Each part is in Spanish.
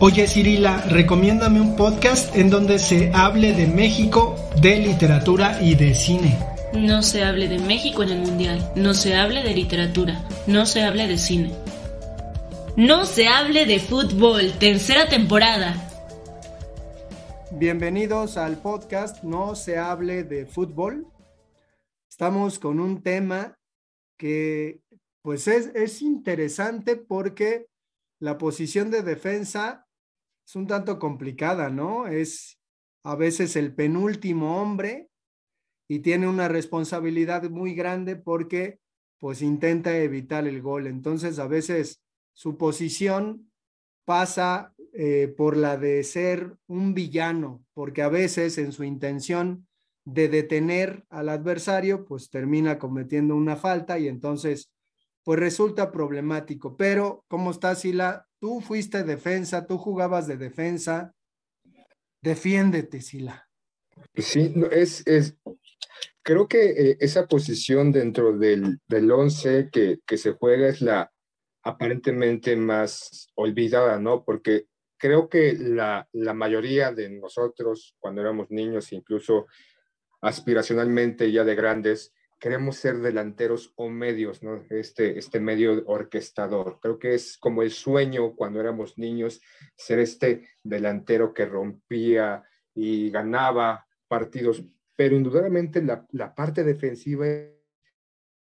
Oye Cirila, recomiéndame un podcast en donde se hable de México, de literatura y de cine. No se hable de México en el Mundial. No se hable de literatura. No se hable de cine. No se hable de fútbol. Tercera temporada. Bienvenidos al podcast No se hable de fútbol. Estamos con un tema que pues es, es interesante porque la posición de defensa es un tanto complicada, ¿no? Es a veces el penúltimo hombre y tiene una responsabilidad muy grande porque pues intenta evitar el gol. Entonces a veces su posición pasa eh, por la de ser un villano, porque a veces en su intención de detener al adversario, pues termina cometiendo una falta y entonces pues resulta problemático. Pero, ¿cómo estás, Sila? Tú fuiste defensa, tú jugabas de defensa. Defiéndete, Sila. Sí, es, es, creo que eh, esa posición dentro del, del once que, que se juega es la aparentemente más olvidada, ¿no? Porque creo que la, la mayoría de nosotros, cuando éramos niños, incluso aspiracionalmente ya de grandes, queremos ser delanteros o medios, ¿no? Este, este medio orquestador. Creo que es como el sueño cuando éramos niños, ser este delantero que rompía y ganaba partidos, pero indudablemente la, la parte defensiva es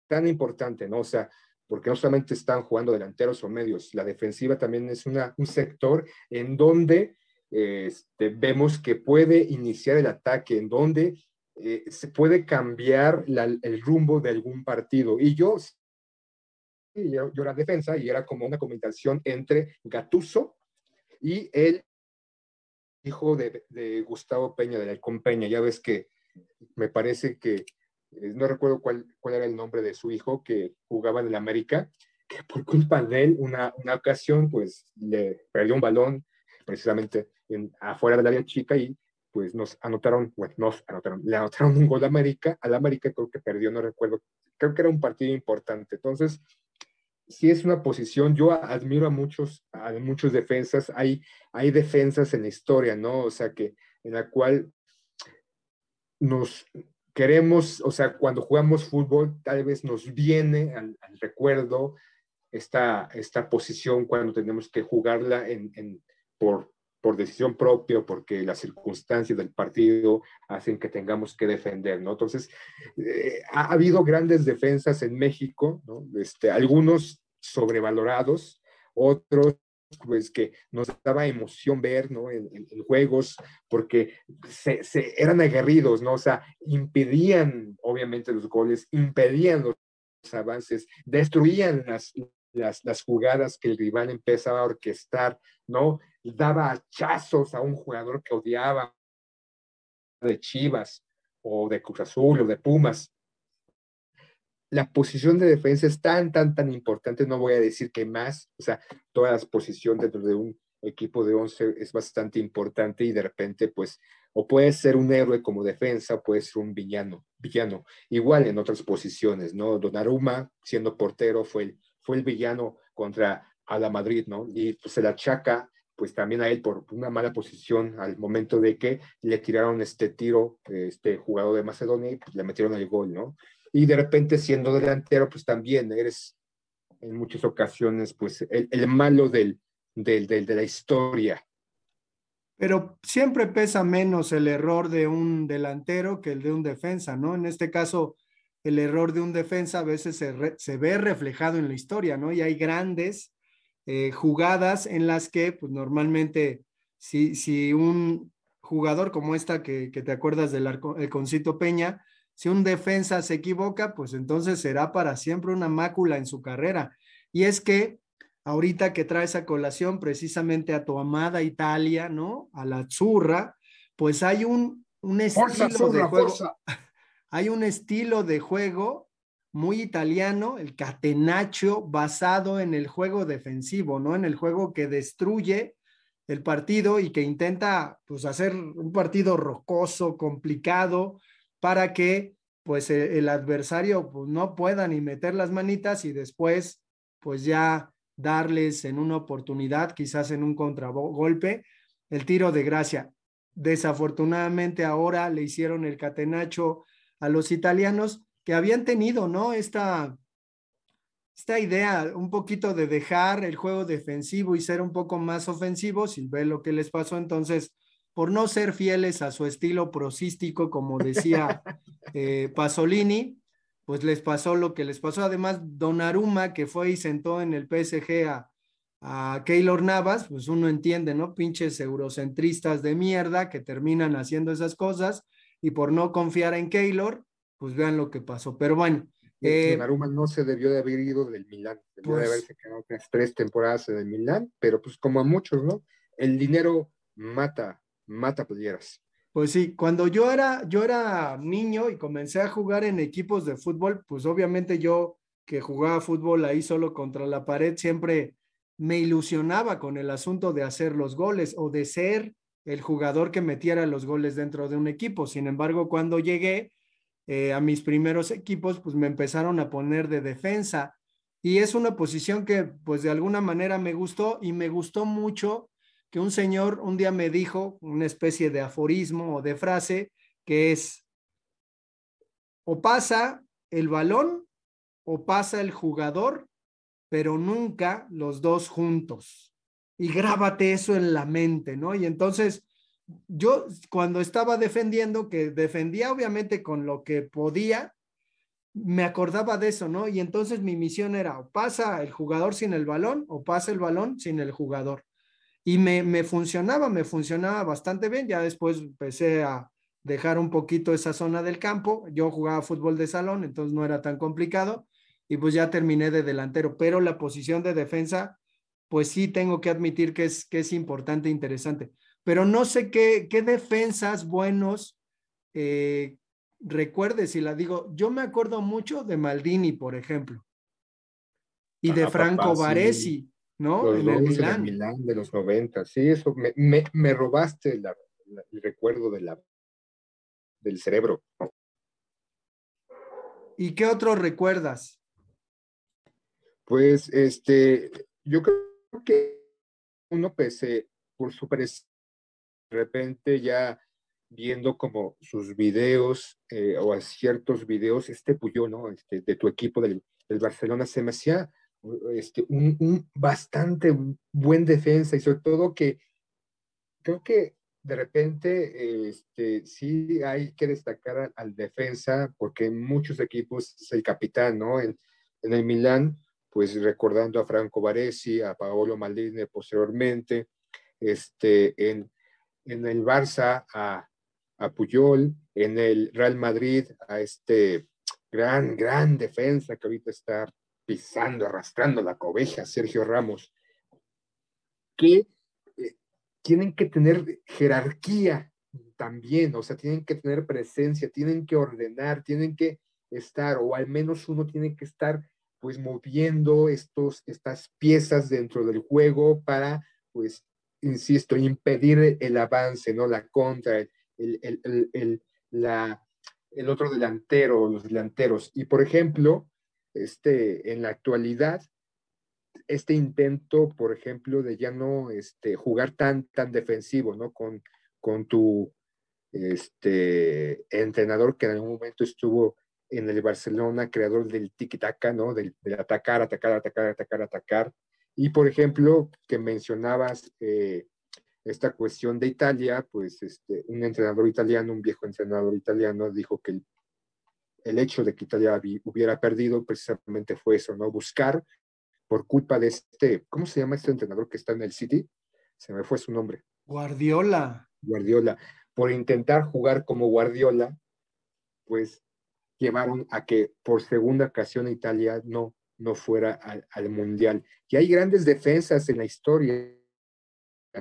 tan importante, ¿no? O sea, porque no solamente están jugando delanteros o medios, la defensiva también es una, un sector en donde este, vemos que puede iniciar el ataque, en donde eh, se puede cambiar el rumbo de algún partido. Y yo, yo, yo era defensa y era como una combinación entre Gatuso y el hijo de, de Gustavo Peña, de Alcón Peña. Ya ves que me parece que eh, no recuerdo cuál, cuál era el nombre de su hijo que jugaba en el América, que por culpa de él, una, una ocasión, pues le perdió un balón precisamente en, afuera del área chica y pues nos anotaron, bueno, nos anotaron, le anotaron un gol a América, al América creo que perdió, no recuerdo, creo que era un partido importante. Entonces, sí es una posición, yo admiro a muchos, a muchos defensas, hay, hay defensas en la historia, ¿no? O sea, que en la cual nos, queremos, o sea, cuando jugamos fútbol, tal vez nos viene al, recuerdo esta, esta posición cuando tenemos que jugarla en, por, por decisión propia, porque las circunstancias del partido hacen que tengamos que defender, ¿no? Entonces, eh, ha habido grandes defensas en México, ¿no? Este, algunos sobrevalorados, otros pues que nos daba emoción ver, ¿no? En, en, en juegos, porque se, se, eran aguerridos, ¿no? O sea, impedían, obviamente, los goles, impedían los avances, destruían las, las, las jugadas que el rival empezaba a orquestar, ¿no? Daba hachazos a un jugador que odiaba de Chivas o de Cruz Azul o de Pumas, la posición de defensa es tan, tan, tan importante, no voy a decir que más, o sea, toda la posición dentro de un equipo de 11 es bastante importante y de repente, pues, o puede ser un héroe como defensa, puede ser un villano, villano, igual en otras posiciones, ¿no? Donnarumma, siendo portero, fue el, fue el villano contra a Madrid, ¿no? Y pues se la achaca pues también a él por una mala posición al momento de que le tiraron este tiro, este jugador de Macedonia y pues le metieron el gol, ¿no? y de repente siendo delantero, pues también eres en muchas ocasiones, pues el, el malo del, del, del, de la historia. Pero siempre pesa menos el error de un delantero que el de un defensa, ¿no? En este caso, el error de un defensa a veces se, se ve reflejado en la historia, ¿no? Y hay grandes eh, jugadas en las que, pues normalmente, si, si un jugador como esta que, que te acuerdas del arco, el Concito Peña, si un defensa se equivoca, pues entonces será para siempre una mácula en su carrera. Y es que ahorita que traes a colación precisamente a tu amada Italia, ¿no? A la zurra, pues hay un, un estilo de juego. Hay un estilo de juego muy italiano, el catenaccio, basado en el juego defensivo, ¿no? En el juego que destruye el partido y que intenta, pues, hacer un partido rocoso, complicado, para que, pues, el, el adversario pues, no pueda ni meter las manitas y después, pues, ya darles en una oportunidad, quizás en un contragolpe, el tiro de gracia. Desafortunadamente ahora le hicieron el catenacho a los italianos que habían tenido, ¿no? Esta, esta idea un poquito de dejar el juego defensivo y ser un poco más ofensivos y ver lo que les pasó entonces por no ser fieles a su estilo prosístico, como decía eh, Pasolini, pues les pasó lo que les pasó. Además, Donnarumma, que fue y sentó en el PSG a, a Keylor Navas, pues uno entiende, ¿no? Pinches eurocentristas de mierda que terminan haciendo esas cosas y por no confiar en Keylor, pues vean lo que pasó. Pero bueno. Eh, Donnarumma no se debió de haber ido del Milán, debió de pues haberse quedado tres temporadas en el Milán, pero pues como a muchos, ¿no? El dinero mata, mata playeras. Pues sí, cuando yo era, yo era niño y comencé a jugar en equipos de fútbol, pues obviamente yo que jugaba fútbol ahí solo contra la pared, siempre me ilusionaba con el asunto de hacer los goles o de ser el jugador que metiera los goles dentro de un equipo. Sin embargo, cuando llegué eh, a mis primeros equipos, pues me empezaron a poner de defensa y es una posición que pues de alguna manera me gustó y me gustó mucho que un señor un día me dijo una especie de aforismo o de frase que es, o pasa el balón o pasa el jugador, pero nunca los dos juntos. Y grábate eso en la mente, ¿no? Y entonces yo cuando estaba defendiendo, que defendía obviamente con lo que podía, me acordaba de eso, ¿no? Y entonces mi misión era o pasa el jugador sin el balón o pasa el balón sin el jugador y me, me funcionaba, me funcionaba bastante bien. Ya después empecé a dejar un poquito esa zona del campo. Yo jugaba fútbol de salón, entonces no era tan complicado y pues ya terminé de delantero, pero la posición de defensa, pues sí tengo que admitir que es, que es importante e interesante. Pero no sé qué, qué defensas buenos eh, recuerde si la digo. Yo me acuerdo mucho de Maldini, por ejemplo, y de Franco Baresi. ¿no? en el Milán. de los 90, sí, eso me, me, robaste el recuerdo de la, del cerebro. ¿Y qué otro recuerdas? Pues, este, yo creo que uno pese por su presencia, de repente ya viendo como sus videos eh, o a ciertos videos, este Puyo, ¿no? Este, de tu equipo del, del Barcelona se me hacía este, un, bastante buen defensa y sobre todo que creo que de repente este, sí hay que destacar al, defensa porque en muchos equipos es el capitán, ¿no? En, en, el Milán, pues recordando a Franco Baresi, a Paolo Maldini posteriormente, este, en, en el Barça a, a Puyol, en el Real Madrid a este gran, gran defensa que ahorita está pisando, arrastrando la cobeja, Sergio Ramos, que eh, tienen que tener jerarquía también, o sea, tienen que tener presencia, tienen que ordenar, tienen que estar, o al menos uno tiene que estar pues moviendo estos, estas piezas dentro del juego para, pues, insisto, impedir el avance, ¿no? La contra, el, el, el, la, el otro delantero, los delanteros. Y por ejemplo, este, en la actualidad, este intento, por ejemplo, de ya no este, jugar tan, tan defensivo, ¿no? Con, con tu este, entrenador que en algún momento estuvo en el Barcelona, creador del tiki-taka, ¿no? Del, atacar, atacar, atacar, atacar, atacar. Y, por ejemplo, que mencionabas eh, esta cuestión de Italia, pues este, un entrenador italiano, un viejo entrenador italiano, dijo que el el hecho de que Italia hubiera perdido precisamente fue eso, ¿no? Buscar por culpa de este, ¿cómo se llama este entrenador que está en el City? Se me fue su nombre. Guardiola. Guardiola. Por intentar jugar como Guardiola, pues llevaron a que por segunda ocasión Italia no, no fuera al, Mundial. Y hay grandes defensas en la historia,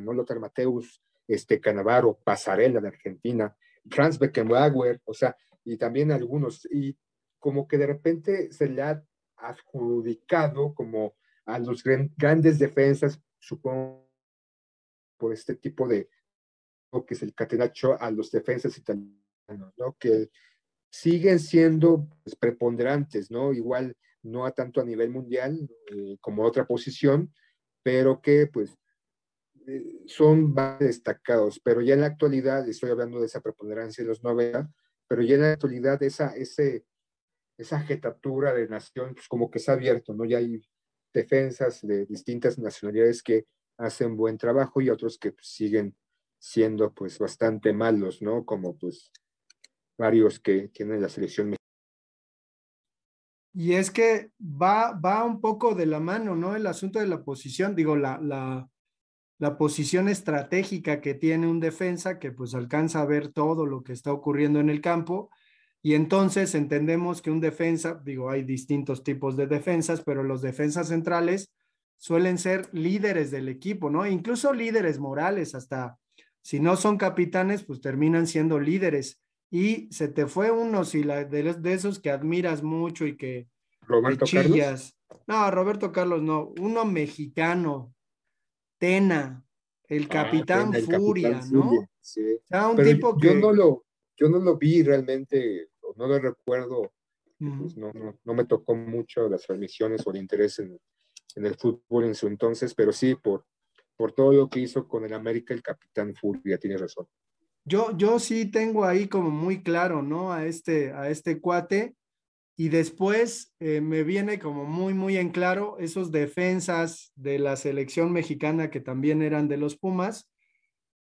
¿no? Lothar Mateus, este, Canavaro, Pasarela de Argentina, Franz Beckenbauer, o sea, y también algunos, y como que de repente se le ha adjudicado como a los grandes defensas, supongo, por este tipo de, que es el catenacho a los defensas italianos, ¿no? Que siguen siendo pues, preponderantes, ¿no? Igual no a tanto a nivel mundial eh, como otra posición, pero que pues eh, son destacados, pero ya en la actualidad, estoy hablando de esa preponderancia de los 90, pero ya en la actualidad esa, ese, esa jetatura de nación, pues como que se ha abierto, ¿no? Ya hay defensas de distintas nacionalidades que hacen buen trabajo y otros que pues, siguen siendo pues bastante malos, ¿no? Como pues varios que tienen la selección mexicana. Y es que va, va un poco de la mano, ¿no? El asunto de la posición, digo, la, la, la posición estratégica que tiene un defensa que pues alcanza a ver todo lo que está ocurriendo en el campo. Y entonces entendemos que un defensa, digo, hay distintos tipos de defensas, pero los defensas centrales suelen ser líderes del equipo, ¿no? Incluso líderes morales, hasta si no son capitanes, pues terminan siendo líderes y se te fue uno si la, de, esos que admiras mucho y que Roberto chillas. No, Roberto Carlos no, uno mexicano, Tena, el ah, capitán Furia, ¿no? sí. un tipo que... Yo no, lo, yo no lo vi realmente, no lo recuerdo, pues no, no, me tocó mucho las transmisiones o el interés en, en, el fútbol en su entonces, pero sí, por, por todo lo que hizo con el América, el capitán Furia, tiene razón. Yo, yo sí tengo ahí como muy claro, ¿no? A este, a este cuate. Y después eh, me viene como muy, muy en claro esos defensas de la selección mexicana que también eran de los Pumas.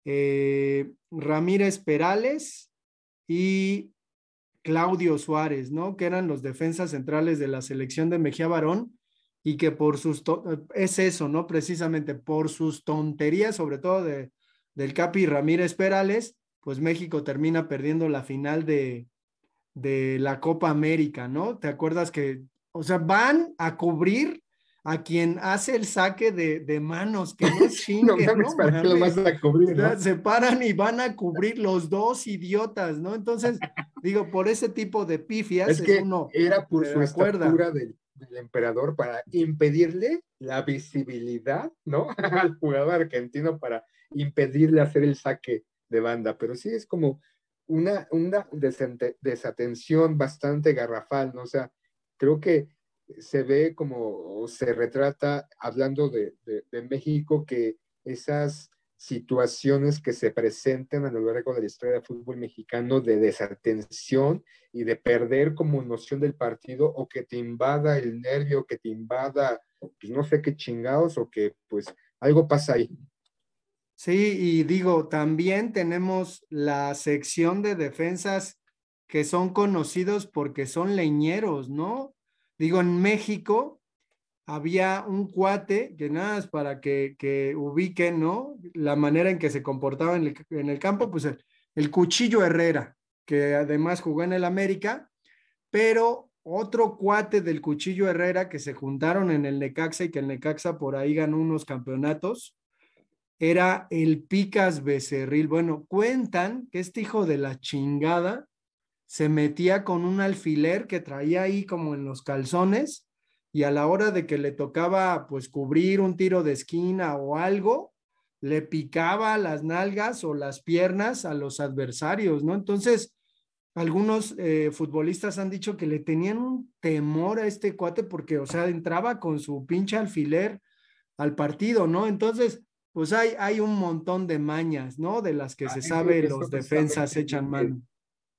Eh, Ramírez Perales y Claudio Suárez, ¿no? Que eran los defensas centrales de la selección de Mejía Barón y que por sus, es eso, ¿no? Precisamente por sus tonterías, sobre todo de, del Capi Ramírez Perales, pues México termina perdiendo la final de, de la Copa América, ¿no? ¿Te acuerdas que, o sea, van a cubrir a quien hace el saque de, de manos, que no chinguen, no, ¿no? Para lo vas a cubrir, ¿no? Se paran y van a cubrir los dos idiotas, ¿no? Entonces, digo, por ese tipo de pifias es, que uno era por su estatura del, del, emperador para impedirle la visibilidad, ¿no? Al jugador argentino para impedirle hacer el saque de banda, pero sí es como una, una desatención bastante garrafal, ¿no? O sea, creo que se ve como, se retrata hablando de, de, México, que esas situaciones que se presentan a lo largo de la historia del fútbol mexicano de desatención y de perder como noción del partido o que te invada el nervio, que te invada, pues no sé qué chingados o que pues algo pasa ahí. Sí, y digo, también tenemos la sección de defensas que son conocidos porque son leñeros, ¿no? Digo, en México había un cuate, que nada es para que, que ubiquen, ¿no? La manera en que se comportaba en el, campo, pues el, el, Cuchillo Herrera, que además jugó en el América, pero otro cuate del Cuchillo Herrera que se juntaron en el Necaxa y que el Necaxa por ahí ganó unos campeonatos, era el Picas Becerril. Bueno, cuentan que este hijo de la chingada se metía con un alfiler que traía ahí como en los calzones y a la hora de que le tocaba pues cubrir un tiro de esquina o algo, le picaba las nalgas o las piernas a los adversarios, ¿no? Entonces, algunos eh, futbolistas han dicho que le tenían un temor a este cuate porque, o sea, entraba con su pinche alfiler al partido, ¿no? Entonces, pues hay, hay un montón de mañas, ¿no? De las que se sabe los defensas echan mano.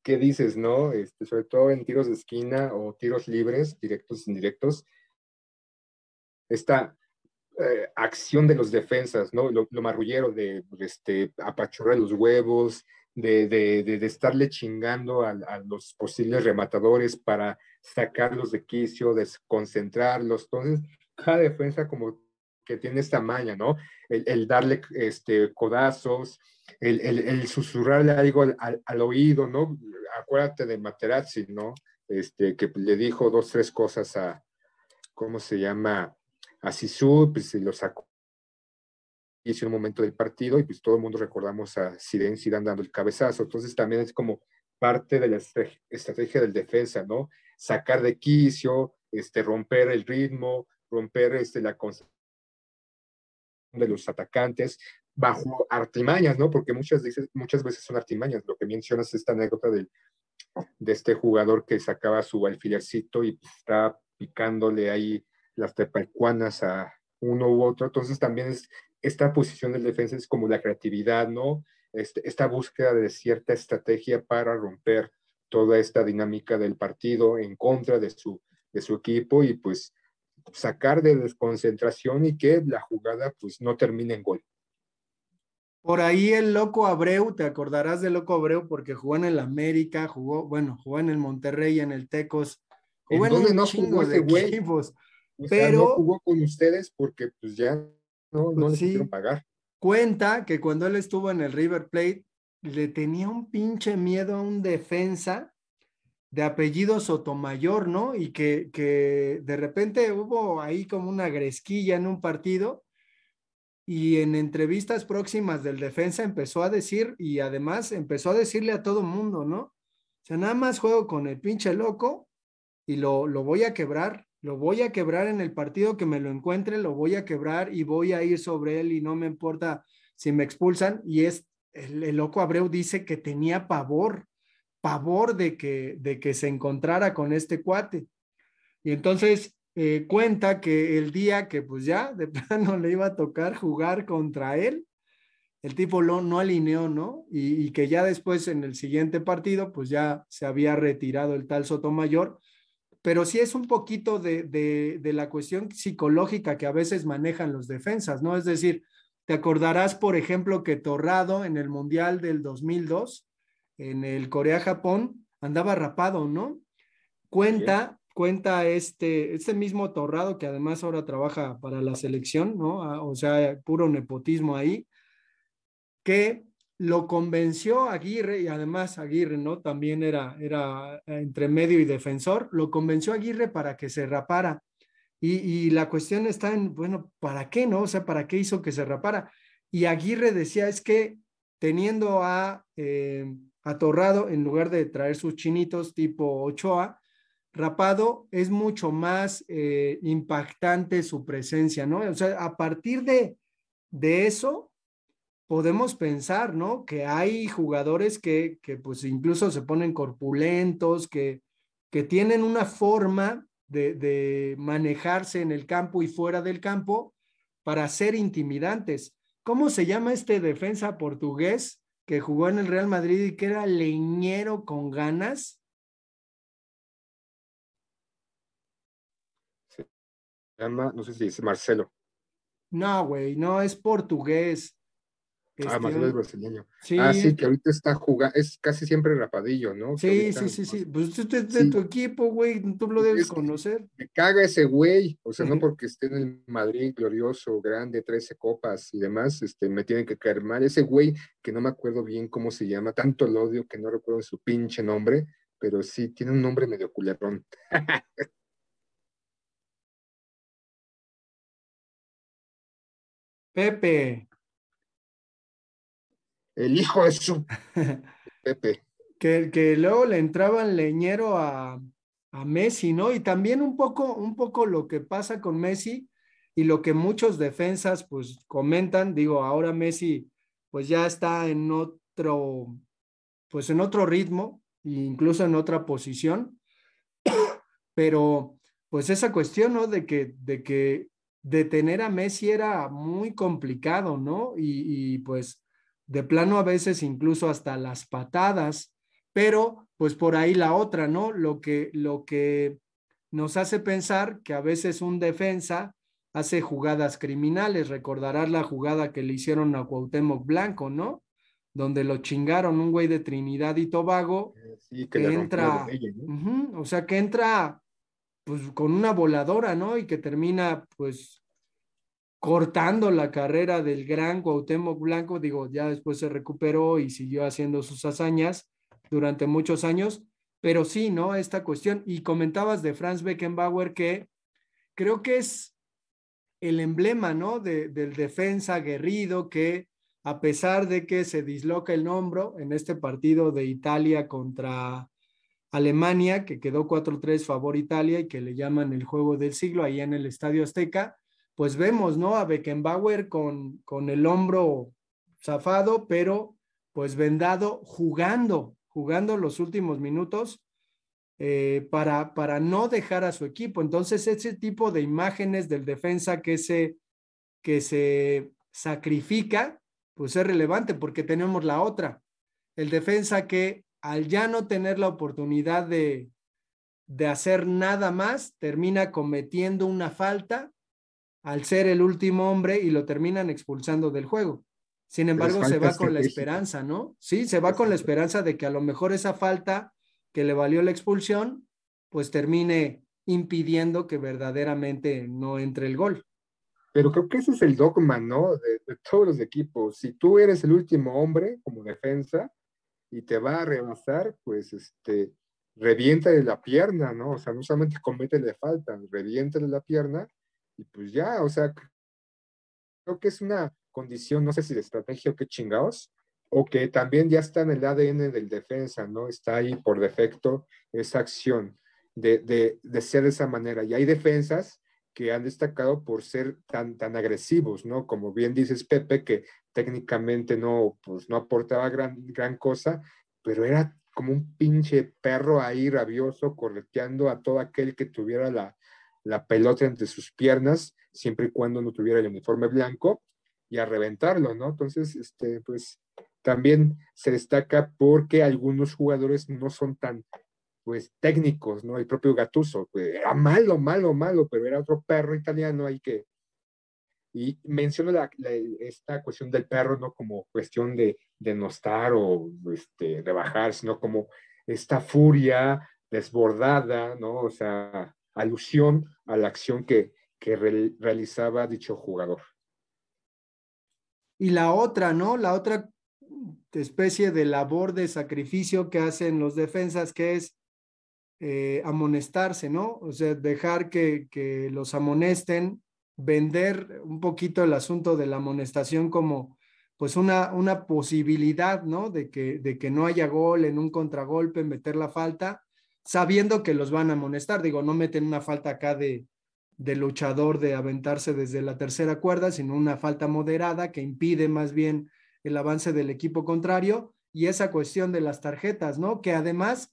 ¿Qué dices, no? Este, sobre todo en tiros de esquina o tiros libres, directos, indirectos. Esta eh, acción de los defensas, ¿no? Lo, marrullero de este, apachurrar los huevos, de, de, de, estarle chingando a, a, los posibles rematadores para sacarlos de quicio, desconcentrarlos. Entonces, cada defensa como que tiene esta maña, ¿no? El, darle este, codazos, el, el, susurrarle algo al, oído, ¿no? Acuérdate de Materazzi, ¿no? Este, que le dijo dos, tres cosas a, ¿cómo se llama? A Sisu, pues lo sacó en un momento del partido y pues todo el mundo recordamos a Zidane, Zidane dando el cabezazo. Entonces también es como parte de la estrategia del defensa, ¿no? Sacar de quicio, este, romper el ritmo, romper este, la concentración de los atacantes bajo artimañas, ¿no? Porque muchas veces, muchas veces son artimañas. Lo que mencionas esta anécdota del, de este jugador que sacaba su alfilercito y pues, está picándole ahí las tepalcuanas a uno u otro. Entonces también es esta posición del defensa es como la creatividad, ¿no? Este, esta búsqueda de cierta estrategia para romper toda esta dinámica del partido en contra de su, de su equipo y pues sacar de desconcentración y que la jugada pues no termine en gol. Por ahí el loco Abreu, te acordarás del loco Abreu porque jugó en el América, jugó, bueno, jugó en el Monterrey, en el Tecos, jugó en, un no jugó de equipos, pero no jugó con ustedes porque pues ya no, no sí, pagar. Cuenta que cuando él estuvo en el River Plate, le tenía un pinche miedo a un defensa de apellido Sotomayor, ¿no? Y que, que de repente hubo ahí como una gresquilla en un partido y en entrevistas próximas del defensa empezó a decir y además empezó a decirle a todo mundo, ¿no? O sea, nada más juego con el pinche loco y lo, lo voy a quebrar lo voy a quebrar en el partido que me lo encuentre, lo voy a quebrar y voy a ir sobre él y no me importa si me expulsan. Y es, el, loco Abreu dice que tenía pavor, pavor de que, de que se encontrara con este cuate. Y entonces eh, cuenta que el día que pues ya de plano le iba a tocar jugar contra él, el tipo no alineó, ¿no? Y, que ya después en el siguiente partido, pues ya se había retirado el tal Sotomayor pero sí es un poquito de, la cuestión psicológica que a veces manejan los defensas, ¿no? Es decir, te acordarás, por ejemplo, que Torrado en el Mundial del 2002, en el Corea-Japón, andaba rapado, ¿no? Cuenta, cuenta este, este mismo Torrado, que además ahora trabaja para la selección, ¿no? Ah, o sea, puro nepotismo ahí, que lo convenció Aguirre, y además Aguirre, ¿no? También era, era entre medio y defensor, lo convenció Aguirre para que se rapara. Y, la cuestión está en, bueno, ¿para qué, no? O sea, ¿para qué hizo que se rapara? Y Aguirre decía, es que teniendo a, eh, Torrado, en lugar de traer sus chinitos tipo Ochoa, rapado es mucho más eh, impactante su presencia, ¿no? O sea, a partir de, de eso, podemos pensar, ¿no? Que hay jugadores que, que pues incluso se ponen corpulentos, que, que tienen una forma de, de, manejarse en el campo y fuera del campo para ser intimidantes. ¿Cómo se llama este defensa portugués que jugó en el Real Madrid y que era leñero con ganas? Se llama, no sé si es Marcelo. No, güey, no, es portugués. Ah, Marcelo es brasileño. Sí. Ah, sí, que ahorita está jugando, es casi siempre rapadillo, ¿no? Sí, sí, sí, sí. Pues usted es de tu equipo, güey, tú lo debes conocer. Me caga ese güey, o sea, no porque esté en el Madrid glorioso, grande, 13 copas y demás, este, me tienen que caer mal. Ese güey, que no me acuerdo bien cómo se llama, tanto lo odio que no recuerdo su pinche nombre, pero sí, tiene un nombre medio culerón. Pepe. El hijo de su Pepe. Que, que luego le entraban leñero a, a Messi, ¿no? Y también un poco, un poco lo que pasa con Messi y lo que muchos defensas pues comentan, digo, ahora Messi pues ya está en otro, pues en otro ritmo, incluso en otra posición, pero pues esa cuestión, ¿no? De que, de que detener a Messi era muy complicado, ¿no? Y, y pues de plano a veces incluso hasta las patadas, pero pues por ahí la otra, ¿no? Lo que, lo que nos hace pensar que a veces un defensa hace jugadas criminales. Recordarás la jugada que le hicieron a Cuauhtémoc Blanco, ¿no? Donde lo chingaron un güey de Trinidad y Tobago sí, que, entra, o sea, que entra pues con una voladora, ¿no? Y que termina pues cortando la carrera del gran Cuauhtémoc Blanco, digo, ya después se recuperó y siguió haciendo sus hazañas durante muchos años, pero sí, ¿no? Esta cuestión, y comentabas de Franz Beckenbauer que creo que es el emblema, ¿no? del defensa aguerrido que a pesar de que se disloca el hombro en este partido de Italia contra Alemania, que quedó 4-3 favor Italia y que le llaman el juego del siglo ahí en el Estadio Azteca, pues vemos, ¿no? A Beckenbauer con, con el hombro zafado, pero pues vendado, jugando, jugando los últimos minutos eh, para, para no dejar a su equipo. Entonces, ese tipo de imágenes del defensa que se, que se sacrifica, pues es relevante porque tenemos la otra, el defensa que al ya no tener la oportunidad de, de hacer nada más, termina cometiendo una falta al ser el último hombre y lo terminan expulsando del juego. Sin embargo, se va con la esperanza, ¿no? Sí, se va con la esperanza de que a lo mejor esa falta que le valió la expulsión, pues termine impidiendo que verdaderamente no entre el gol. Pero creo que ese es el dogma, ¿no? De, todos los equipos. Si tú eres el último hombre como defensa y te va a rebasar, pues este, revienta de la pierna, ¿no? O sea, no solamente comete de falta, revienta de la pierna y pues ya, o sea, creo que es una condición, no sé si de estrategia o qué chingados, o que también ya está en el ADN del defensa, ¿no? Está ahí por defecto esa acción de, de, de ser de esa manera. Y hay defensas que han destacado por ser tan, tan agresivos, ¿no? Como bien dices, Pepe, que técnicamente no, pues, no aportaba gran, gran cosa, pero era como un pinche perro ahí rabioso, correteando a todo aquel que tuviera la, la pelota entre sus piernas, siempre y cuando no tuviera el uniforme blanco, y a reventarlo, ¿no? Entonces, este, pues también se destaca porque algunos jugadores no son tan pues técnicos, ¿no? El propio Gatuso, pues, era malo, malo, malo, pero era otro perro italiano ahí que... Y menciono la, esta cuestión del perro no como cuestión de denostar o este, rebajar, sino como esta furia desbordada, ¿no? O sea, alusión a la acción que, que realizaba dicho jugador. Y la otra, ¿no? La otra especie de labor de sacrificio que hacen los defensas, que es eh, amonestarse, ¿no? O sea, dejar que, que los amonesten, vender un poquito el asunto de la amonestación como pues una, una posibilidad, ¿no? De que, de que no haya gol en un contragolpe, meter la falta, sabiendo que los van a amonestar. Digo, no meten una falta acá de, de luchador de aventarse desde la tercera cuerda, sino una falta moderada que impide más bien el avance del equipo contrario y esa cuestión de las tarjetas, ¿no? Que además,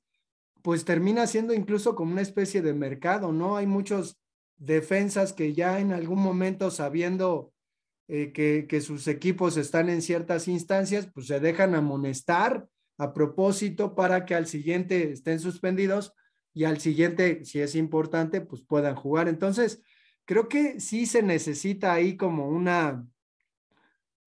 pues termina siendo incluso como una especie de mercado, ¿no? Hay muchos defensas que ya en algún momento sabiendo eh, que, que, sus equipos están en ciertas instancias, pues se dejan amonestar a propósito para que al siguiente estén suspendidos y al siguiente, si es importante, pues puedan jugar. Entonces, creo que sí se necesita ahí como una,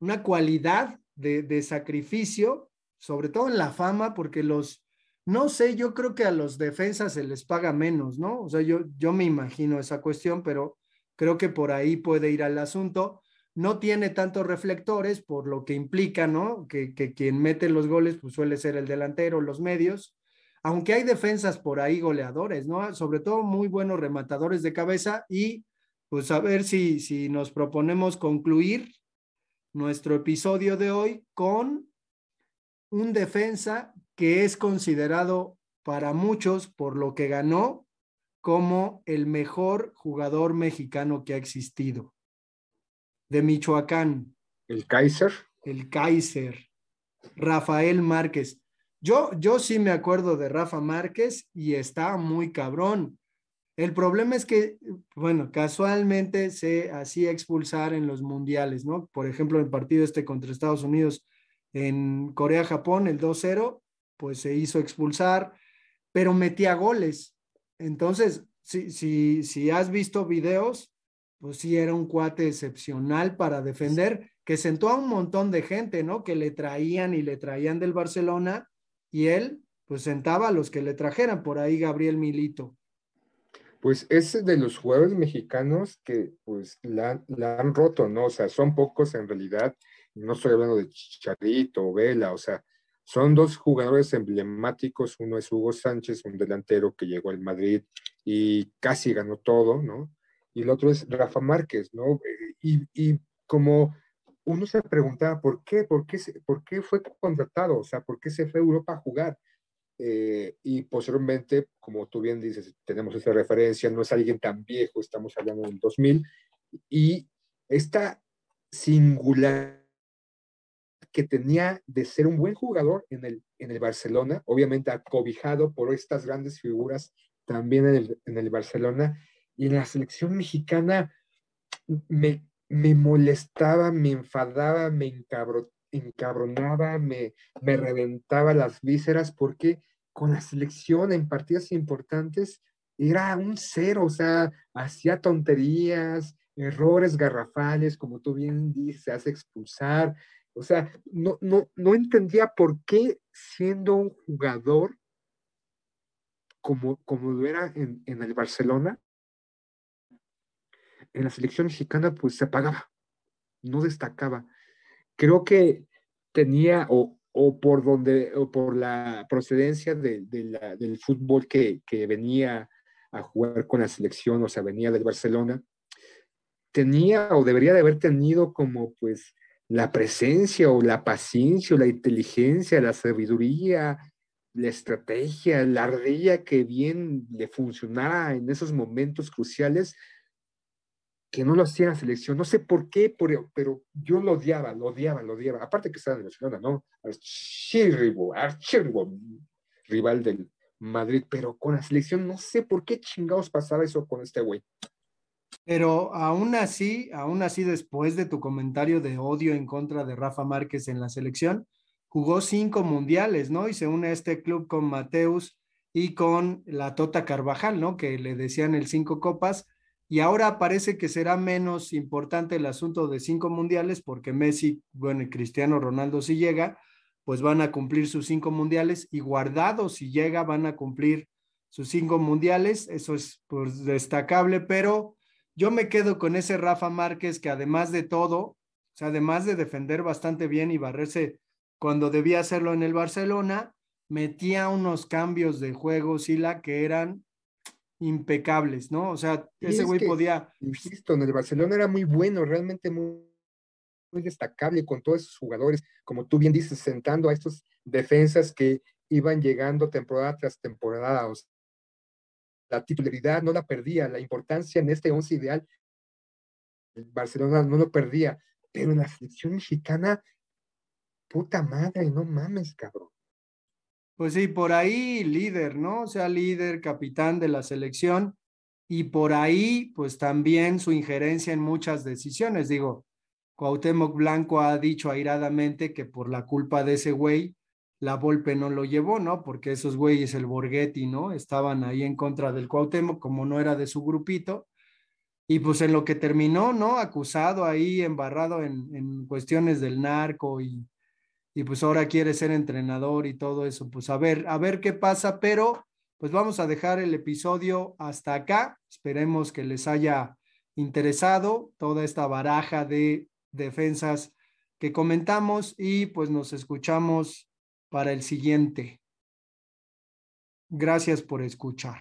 una cualidad de, sacrificio, sobre todo en la fama, porque los, no sé, yo creo que a los defensas se les paga menos, ¿no? O sea, yo, yo me imagino esa cuestión, pero creo que por ahí puede ir al asunto. No tiene tantos reflectores, por lo que implica, ¿no? Que, que quien mete los goles, pues suele ser el delantero, los medios, aunque hay defensas por ahí goleadores, ¿no? Sobre todo muy buenos rematadores de cabeza y pues a ver si, si nos proponemos concluir nuestro episodio de hoy con un defensa que es considerado para muchos por lo que ganó como el mejor jugador mexicano que ha existido. De Michoacán. El Kaiser. El Kaiser. Rafael Márquez. Yo, yo sí me acuerdo de Rafa Márquez y está muy cabrón. El problema es que, bueno, casualmente se hacía expulsar en los mundiales, ¿no? Por ejemplo, el partido este contra Estados Unidos en Corea-Japón, el 2-0, pues se hizo expulsar, pero metía goles. Entonces, si, si, si has visto videos, pues sí era un cuate excepcional para defender, que sentó a un montón de gente, ¿no? Que le traían y le traían del Barcelona y él, pues sentaba a los que le trajeran, por ahí Gabriel Milito pues es de los jugadores mexicanos que pues la, han roto, ¿no? O sea, son pocos en realidad, no estoy hablando de Chicharito o Vela, o sea, son dos jugadores emblemáticos, uno es Hugo Sánchez, un delantero que llegó al Madrid y casi ganó todo, ¿no? Y el otro es Rafa Márquez, ¿no? Y, y como uno se preguntaba, ¿por qué? ¿Por qué, ¿Por qué fue contratado? O sea, ¿por qué se fue a Europa a jugar? Eh, y posteriormente, como tú bien dices, tenemos esa referencia, no es alguien tan viejo, estamos hablando del 2000, y esta singular que tenía de ser un buen jugador en el, en el Barcelona, obviamente acobijado por estas grandes figuras también en el, en el Barcelona, y en la selección mexicana me, me molestaba, me enfadaba, me encabro, encabronaba, me, me reventaba las vísceras porque con la selección en partidas importantes era un cero, o sea, hacía tonterías, errores garrafales, como tú bien dices, se hace expulsar. O sea, no, no, no entendía por qué siendo un jugador como, como lo era en, en el Barcelona, en la selección mexicana pues se apagaba, no destacaba. Creo que tenía, o, o por donde, o por la procedencia de, de la, del fútbol que, que, venía a jugar con la selección, o sea, venía del Barcelona, tenía o debería de haber tenido como pues la presencia o la paciencia o la inteligencia, la sabiduría, la estrategia, la ardilla que bien le funcionara en esos momentos cruciales que no lo hacía la selección. No sé por qué, pero, yo lo odiaba, lo odiaba, lo odiaba. Aparte que estaba en Barcelona, ¿no? Archirribo, archirribo, rival del Madrid, pero con la selección no sé por qué chingados pasaba eso con este güey. Pero aún así, aún así, después de tu comentario de odio en contra de Rafa Márquez en la selección, jugó cinco mundiales, ¿no? Y se une a este club con Mateus y con la Tota Carvajal, ¿no? Que le decían el cinco copas y ahora parece que será menos importante el asunto de cinco mundiales porque Messi, bueno, y Cristiano Ronaldo si llega, pues van a cumplir sus cinco mundiales y Guardado si llega van a cumplir sus cinco mundiales, eso es pues destacable, pero yo me quedo con ese Rafa Márquez que además de todo, o sea, además de defender bastante bien y barrerse cuando debía hacerlo en el Barcelona, metía unos cambios de juego, Sila, que eran impecables, ¿no? O sea, ese güey podía. Insisto, en el Barcelona era muy bueno, realmente muy, muy destacable con todos esos jugadores, como tú bien dices, sentando a estos defensas que iban llegando temporada tras temporada. O sea, la titularidad no la perdía, la importancia en este once ideal, el Barcelona no lo perdía, pero en la selección mexicana, puta madre, no mames, cabrón. Pues sí, por ahí líder, ¿no? O sea, líder, capitán de la selección y por ahí, pues también su injerencia en muchas decisiones. Digo, Cuauhtémoc Blanco ha dicho airadamente que por la culpa de ese güey, la Volpe no lo llevó, ¿no? Porque esos güeyes, el Borghetti, ¿no? Estaban ahí en contra del Cuauhtémoc, como no era de su grupito. Y pues en lo que terminó, ¿no? Acusado ahí, embarrado en, en cuestiones del narco y, y pues ahora quiere ser entrenador y todo eso, pues a ver, a ver qué pasa, pero pues vamos a dejar el episodio hasta acá. Esperemos que les haya interesado toda esta baraja de defensas que comentamos y pues nos escuchamos para el siguiente. Gracias por escuchar.